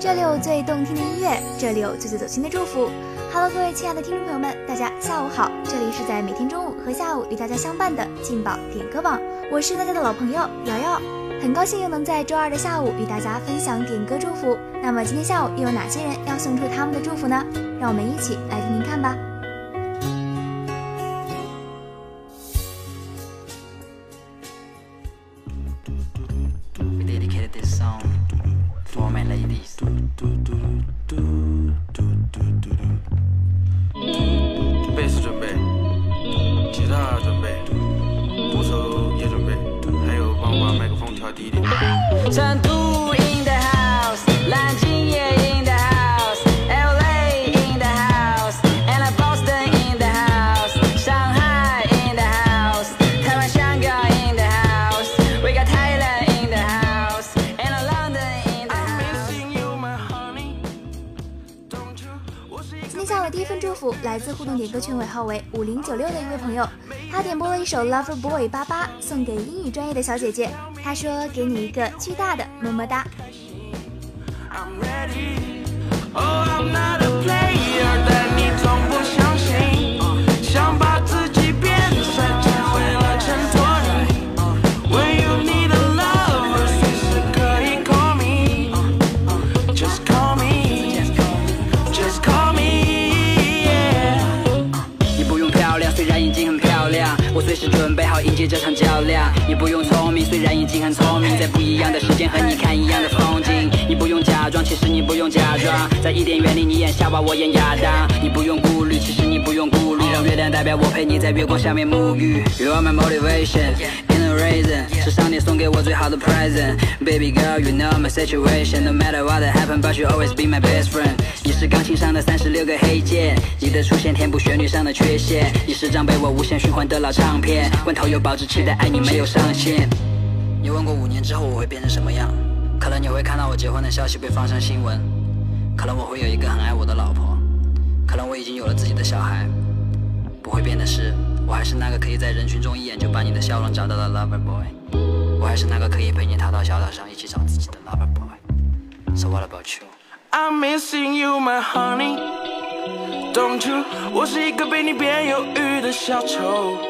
这里有最动听的音乐，这里有最最走心的祝福。Hello，各位亲爱的听众朋友们，大家下午好！这里是在每天中午和下午与大家相伴的劲宝点歌榜，我是大家的老朋友瑶瑶，很高兴又能在周二的下午与大家分享点歌祝福。那么今天下午又有哪些人要送出他们的祝福呢？让我们一起来听听看吧。今天下午第一份祝福来自互动点歌群尾号为五零九六的一位朋友。他点播了一首《Lover Boy》八八，送给英语专业的小姐姐。他说：“给你一个巨大的么么哒。很聪明，在不一样的时间和你看一样的风景。你不用假装，其实你不用假装，在伊甸园里你演夏娃，我演亚当。你不用顾虑，其实你不用顾虑，让月亮代表我陪你在月光下面沐浴。You are my motivation, in a reason，是上帝送给我最好的 present。Baby girl, you know my situation, no matter what happen, but you always be my best friend。你是钢琴上的三十六个黑键，你的出现填补旋律上的缺陷。你是张被我无限循环的老唱片，罐头有保质期的爱你没有上限。你问过五年之后我会变成什么样？可能你会看到我结婚的消息被放上新闻，可能我会有一个很爱我的老婆，可能我已经有了自己的小孩。不会变的是，我还是那个可以在人群中一眼就把你的笑容找到的 lover boy，我还是那个可以陪你踏到小岛上一起找自己的 lover boy。So what about you？I'm missing you, my honey. Don't you？我是一个被你变忧郁的小丑。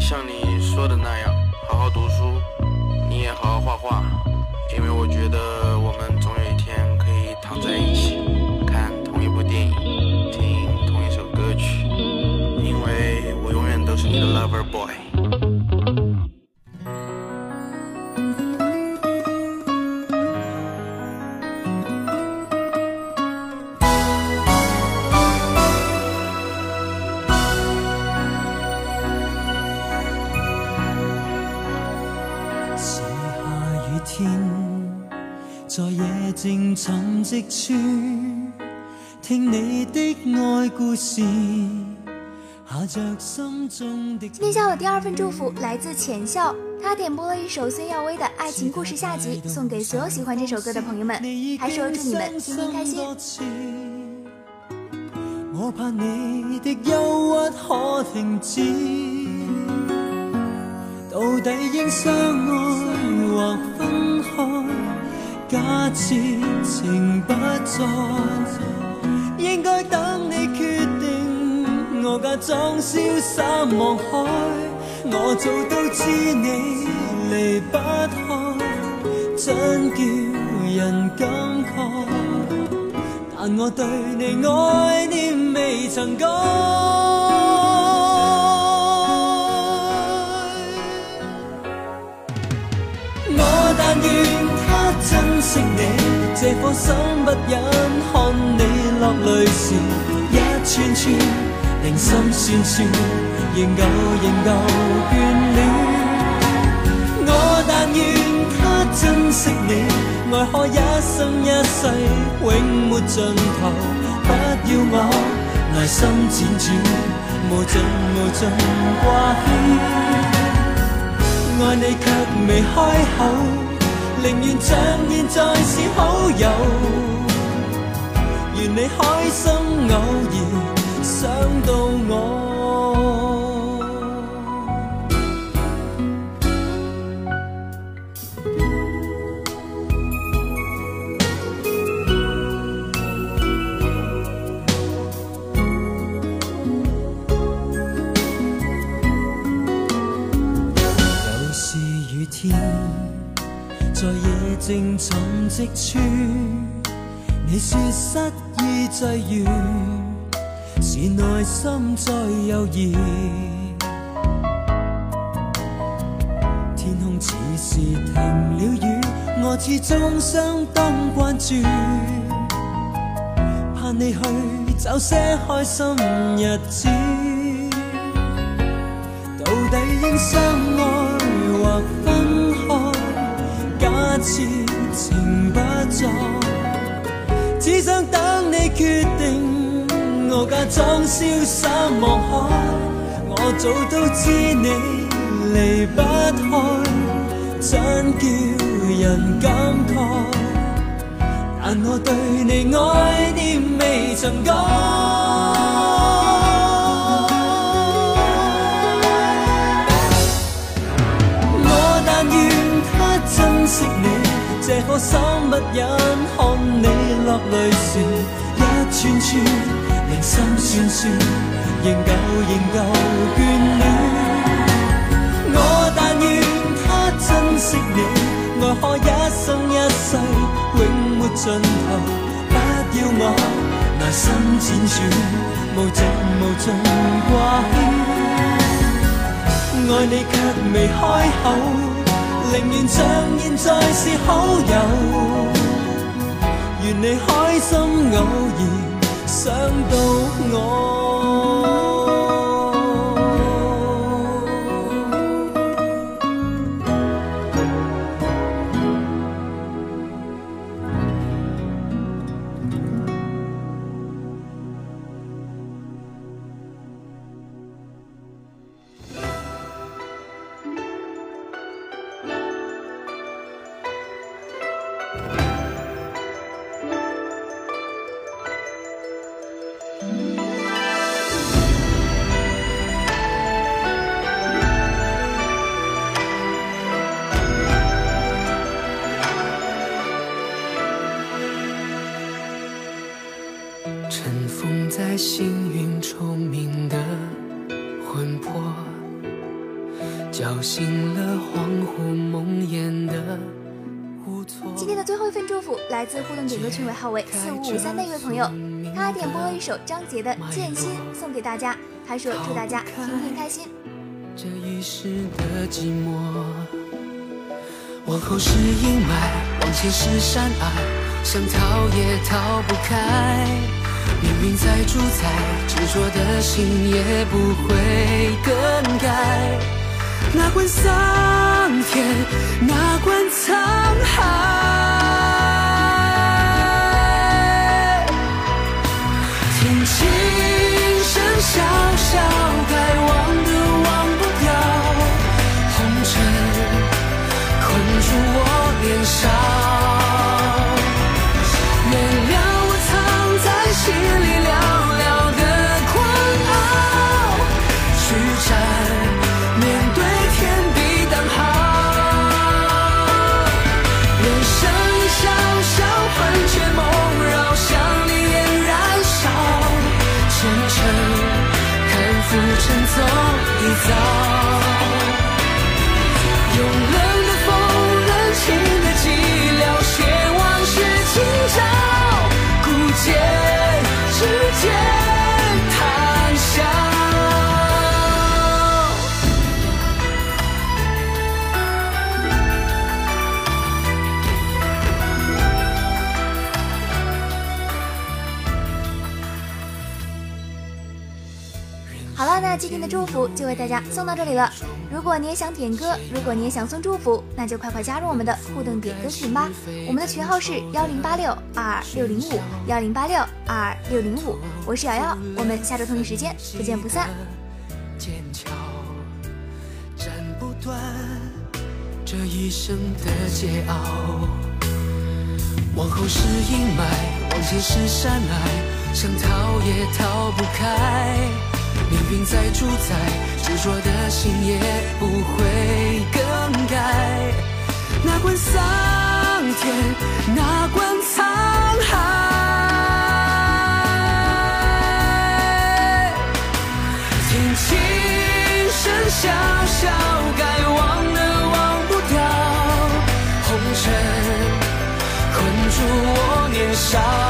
像你说的那样，好好读书，你也好好画画，因为我觉得我们总有一天可以躺在一起，看同一部电影，听同一首歌曲，因为我永远都是你的 lover boy。夜靜沉寂處，聽你的愛故事。今天下午第二份祝福来自浅笑，他点播了一首孙耀威的《爱情故事》下集，送给所有喜欢这首歌的朋友们，还说祝你们天天开心。我怕你的憂鬱可停止，到底應相愛或分開？假設情不再，应该等你决定。我假装潇洒望海，我早都知你离不开，真叫人感慨。但我对你爱念未曾改。这颗心不忍看你落泪时，一串串令心酸酸，仍旧仍旧眷恋。我但愿他珍惜你，爱可一生一世永没尽头，不要我内心辗转，无尽无尽挂牵。爱你却未开口，宁愿像现在是好友。愿你开心，偶然想到我。沉寂处，你说失意际遇，是内心再有疑。天空似是停了雨，我始终相当关注，盼你去找些开心日子。到底应相爱或分开？假设情不再，只想等你决定。我假装潇洒望海，我早都知你离不开，真叫人感慨。但我对你爱念未曾改。我但愿他珍惜你，这颗心不忍看你落泪时，一串串令心酸酸，仍旧仍旧眷恋。我但愿他珍惜你，爱可一生一世永没尽头。不要我内心辗转，无尽无尽挂牵。爱你却未开口，宁愿像现在是好友。愿你开心，偶然想到我。来自互动点歌群尾号为四五五三的一位朋友，他点播了一首张杰的《剑心》送给大家，他说祝大家天天开心。这一世的寂寞，往后是阴霾，往前是山隘，想逃也逃不开。命运在主宰，执着的心也不会更改。哪管桑田，哪管沧海。笑。了，那今天的祝福就为大家送到这里了。如果你也想点歌，如果你也想送祝福，那就快快加入我们的互动点歌群吧。我们的群号是幺零八六二六零五幺零八六二六零五，我是瑶瑶，我们下周同一时间不见不散。剑桥斩不断这一生的桀骜，往后是阴霾，往前是山隘，想逃也逃不开。命运再主宰，执着的心也不会更改。哪管桑田，哪管沧海，听琴声笑笑，该忘的忘不掉，红尘困住我年少。